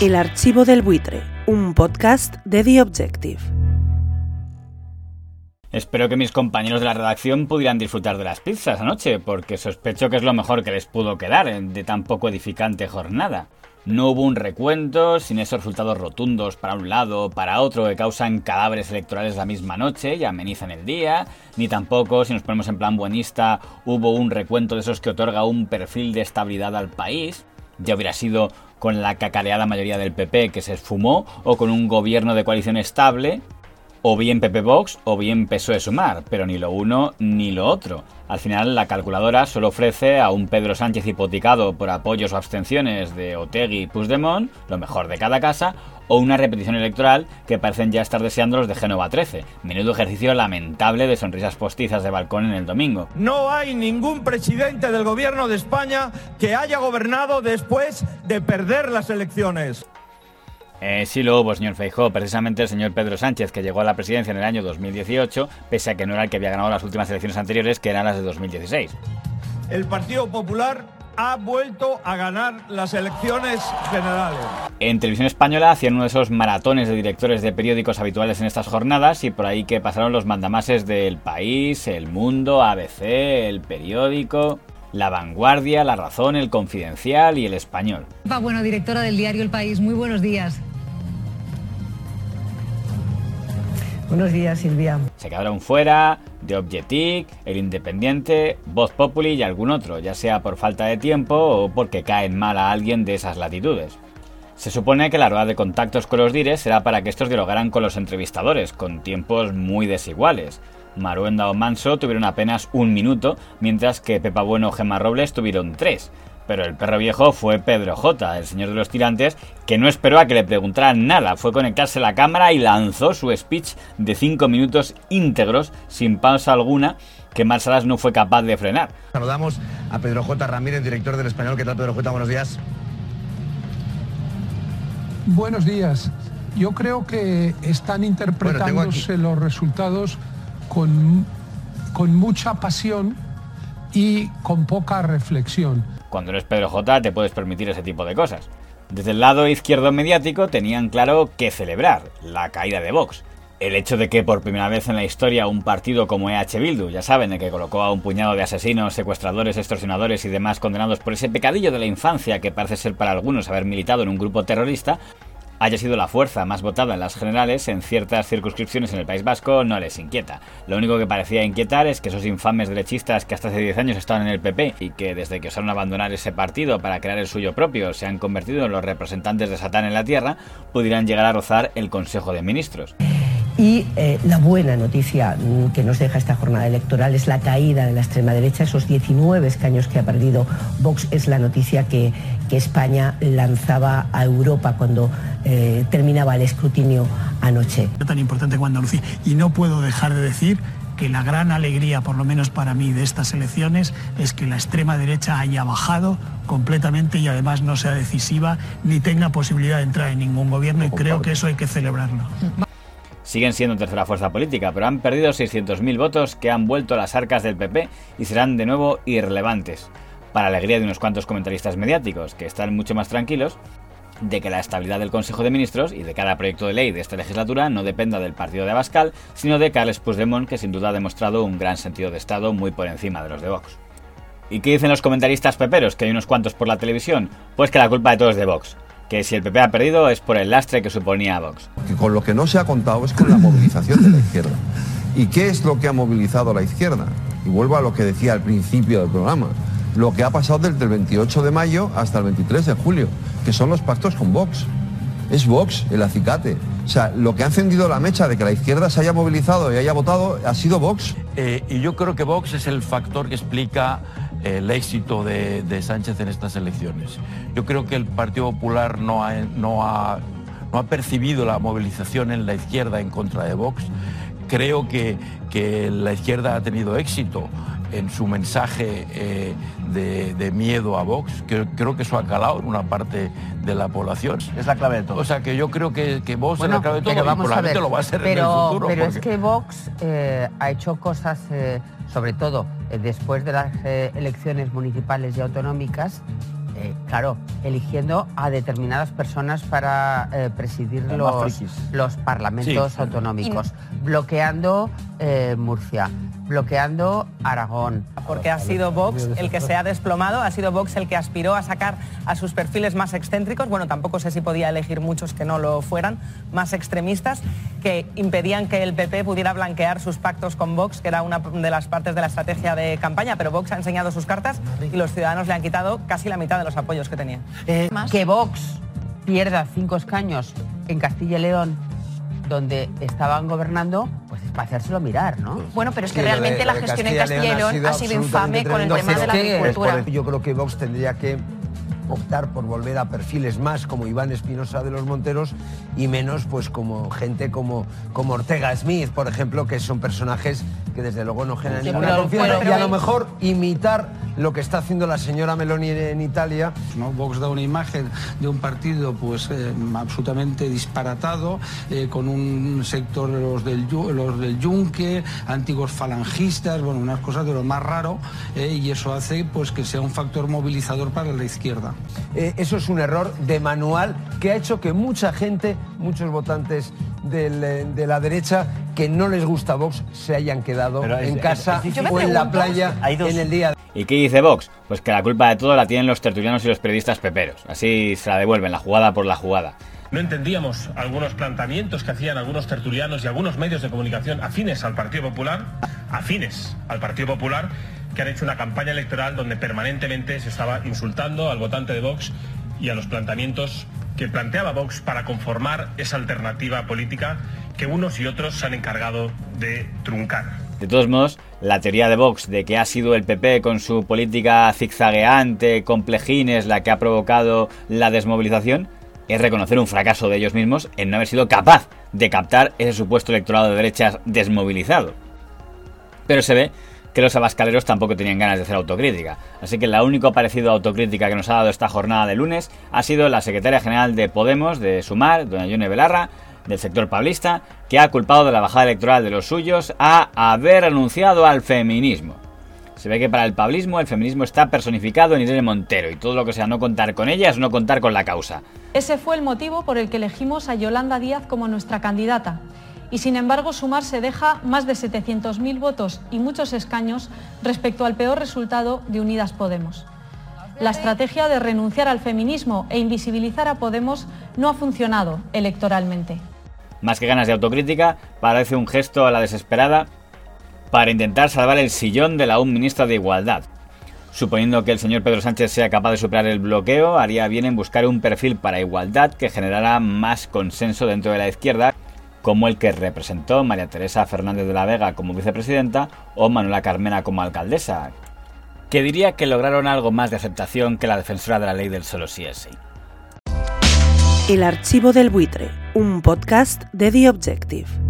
El archivo del buitre, un podcast de The Objective. Espero que mis compañeros de la redacción pudieran disfrutar de las pizzas anoche, porque sospecho que es lo mejor que les pudo quedar de tan poco edificante jornada. No hubo un recuento, sin esos resultados rotundos para un lado o para otro que causan cadáveres electorales la misma noche y amenizan el día, ni tampoco, si nos ponemos en plan buenista, hubo un recuento de esos que otorga un perfil de estabilidad al país. Ya hubiera sido con la cacareada mayoría del PP que se esfumó, o con un gobierno de coalición estable, o bien PP Vox o bien PSOE Sumar, pero ni lo uno ni lo otro. Al final la calculadora solo ofrece a un Pedro Sánchez hipotecado por apoyos o abstenciones de Otegui y Puigdemont, lo mejor de cada casa, o una repetición electoral que parecen ya estar deseando los de Génova 13. Menudo ejercicio lamentable de sonrisas postizas de balcón en el domingo. No hay ningún presidente del gobierno de España que haya gobernado después de perder las elecciones. Eh, sí lo hubo, señor Feijó. Precisamente el señor Pedro Sánchez, que llegó a la presidencia en el año 2018, pese a que no era el que había ganado las últimas elecciones anteriores, que eran las de 2016. El Partido Popular ha vuelto a ganar las elecciones generales. En televisión española hacían uno de esos maratones de directores de periódicos habituales en estas jornadas y por ahí que pasaron los mandamases del País, El Mundo, ABC, El Periódico... La Vanguardia, La Razón, El Confidencial y El Español. Bueno, directora del diario El País, muy buenos días. Buenos días, Silvia. Se quedaron fuera de Objetic, El Independiente, Voz Populi y algún otro, ya sea por falta de tiempo o porque caen mal a alguien de esas latitudes. Se supone que la rueda de contactos con los dires será para que estos dialogaran con los entrevistadores, con tiempos muy desiguales. Maruenda o Manso tuvieron apenas un minuto, mientras que Pepa Bueno o Gemma Robles tuvieron tres. Pero el perro viejo fue Pedro J, el señor de los tirantes, que no esperó a que le preguntaran nada. Fue conectarse la cámara y lanzó su speech de cinco minutos íntegros, sin pausa alguna, que Marsalas no fue capaz de frenar. Saludamos a Pedro J. Ramírez, director del Español. ¿Qué tal, Pedro J? Buenos días. Buenos días. Yo creo que están interpretándose los resultados con, con mucha pasión y con poca reflexión. Cuando eres Pedro J te puedes permitir ese tipo de cosas. Desde el lado izquierdo mediático tenían claro qué celebrar, la caída de Vox. El hecho de que por primera vez en la historia un partido como EH Bildu, ya saben, el que colocó a un puñado de asesinos, secuestradores, extorsionadores y demás condenados por ese pecadillo de la infancia que parece ser para algunos haber militado en un grupo terrorista, haya sido la fuerza más votada en las generales en ciertas circunscripciones en el País Vasco no les inquieta. Lo único que parecía inquietar es que esos infames derechistas que hasta hace 10 años estaban en el PP y que desde que osaron abandonar ese partido para crear el suyo propio se han convertido en los representantes de Satán en la Tierra, pudieran llegar a rozar el Consejo de Ministros. Y eh, la buena noticia mm, que nos deja esta jornada electoral es la caída de la extrema derecha, esos 19 escaños que ha perdido Vox es la noticia que, que España lanzaba a Europa cuando eh, terminaba el escrutinio anoche. Tan importante como Andalucía. Y no puedo dejar de decir que la gran alegría, por lo menos para mí, de estas elecciones es que la extrema derecha haya bajado completamente y además no sea decisiva ni tenga posibilidad de entrar en ningún gobierno y creo que eso hay que celebrarlo. Siguen siendo tercera fuerza política, pero han perdido 600.000 votos que han vuelto a las arcas del PP y serán de nuevo irrelevantes. Para alegría de unos cuantos comentaristas mediáticos, que están mucho más tranquilos, de que la estabilidad del Consejo de Ministros y de cada proyecto de ley de esta legislatura no dependa del partido de Abascal, sino de Carles Puigdemont, que sin duda ha demostrado un gran sentido de Estado muy por encima de los de Vox. ¿Y qué dicen los comentaristas peperos, que hay unos cuantos por la televisión? Pues que la culpa de todo es de Vox. Que si el PP ha perdido es por el lastre que suponía Vox. Que con lo que no se ha contado es con la movilización de la izquierda. ¿Y qué es lo que ha movilizado a la izquierda? Y vuelvo a lo que decía al principio del programa lo que ha pasado desde el 28 de mayo hasta el 23 de julio, que son los pactos con Vox. Es Vox el acicate. O sea, lo que ha encendido la mecha de que la izquierda se haya movilizado y haya votado ha sido Vox. Eh, y yo creo que Vox es el factor que explica el éxito de, Sánchez en estas elecciones. Yo creo que el Partido Popular no ha, no, ha, no ha percibido la movilización en la izquierda en contra de Vox. Creo que, que la izquierda ha tenido éxito en su mensaje eh, de, miedo a Vox. creo que eso ha calado en una parte de la población. Es la clave de todo. O sea, que yo creo que, que Vox es la clave de todo pero vamos a ver, lo va a ser pero, en el futuro. Pero es que Vox eh, ha hecho cosas, eh, sobre todo después de las elecciones municipales y autonómicas, Eh, claro, eligiendo a determinadas personas para eh, presidir los, los, parlamentos autonómicos, bloqueando eh, Murcia, bloqueando Aragón. Porque ha sido Vox el que se ha desplomado, ha sido Vox el que aspiró a sacar a sus perfiles más excéntricos, bueno, tampoco sé si podía elegir muchos que no lo fueran, más extremistas, que impedían que el PP pudiera blanquear sus pactos con Vox, que era una de las partes de la estrategia de campaña, pero Vox ha enseñado sus cartas y los ciudadanos le han quitado casi la mitad de los apoyos que tenía. Eh, que Vox pierda cinco escaños en Castilla y León, donde estaban gobernando, para hacérselo mirar, ¿no? Bueno, pero es que realmente la, gestión en Castilla y León ha sido, infame con el tema de la agricultura. Yo creo que Vox tendría que optar por volver a perfiles más como Iván Espinosa de los Monteros y menos pues como gente como, como Ortega Smith, por ejemplo, que son personajes que desde luego no generan ninguna confianza y a lo mejor imitar lo que está haciendo la señora Meloni en Italia. ¿no? Vox da una imagen de un partido pues eh, absolutamente disparatado, eh, con un sector los del, los del yunque, antiguos falangistas, bueno, unas cosas de lo más raro, eh, y eso hace pues que sea un factor movilizador para la izquierda. eso es un error de manual que ha hecho que mucha gente, muchos votantes de la derecha que no les gusta Vox se hayan quedado en casa o en la playa en el día. ¿Y qué dice Vox? Pues que la culpa de todo la tienen los tertulianos y los periodistas peperos. Así se la devuelven, la jugada por la jugada. No entendíamos algunos planteamientos que hacían algunos tertulianos y algunos medios de comunicación afines al Partido Popular, afines al Partido Popular, que han hecho una campaña electoral donde permanentemente se estaba insultando al votante de Vox y a los planteamientos que planteaba Vox para conformar esa alternativa política que unos y otros se han encargado de truncar. De todos modos, la teoría de Vox de que ha sido el PP con su política zigzagueante, complejines, la que ha provocado la desmovilización, es reconocer un fracaso de ellos mismos en no haber sido capaz de captar ese supuesto electorado de derechas desmovilizado. Pero se ve que los abascaleros tampoco tenían ganas de hacer autocrítica. Así que la única parecido a autocrítica que nos ha dado esta jornada de lunes ha sido la secretaria general de Podemos, de Sumar, doña Yone Belarra, del sector pablista, que ha culpado de la bajada electoral de los suyos a haber renunciado al feminismo. Se ve que para el pablismo el feminismo está personificado en Irene Montero y todo lo que sea no contar con ella es no contar con la causa. Ese fue el motivo por el que elegimos a Yolanda Díaz como nuestra candidata y sin embargo Sumar se deja más de 700.000 votos y muchos escaños respecto al peor resultado de Unidas Podemos. La estrategia de renunciar al feminismo e invisibilizar a Podemos no ha funcionado electoralmente. Más que ganas de autocrítica, parece un gesto a la desesperada para intentar salvar el sillón de la un ministra de Igualdad. Suponiendo que el señor Pedro Sánchez sea capaz de superar el bloqueo, haría bien en buscar un perfil para igualdad que generara más consenso dentro de la izquierda como el que representó María Teresa Fernández de la Vega como vicepresidenta o Manuela Carmena como alcaldesa, que diría que lograron algo más de aceptación que la defensora de la ley del solo sí es. El archivo del buitre, un podcast de The Objective.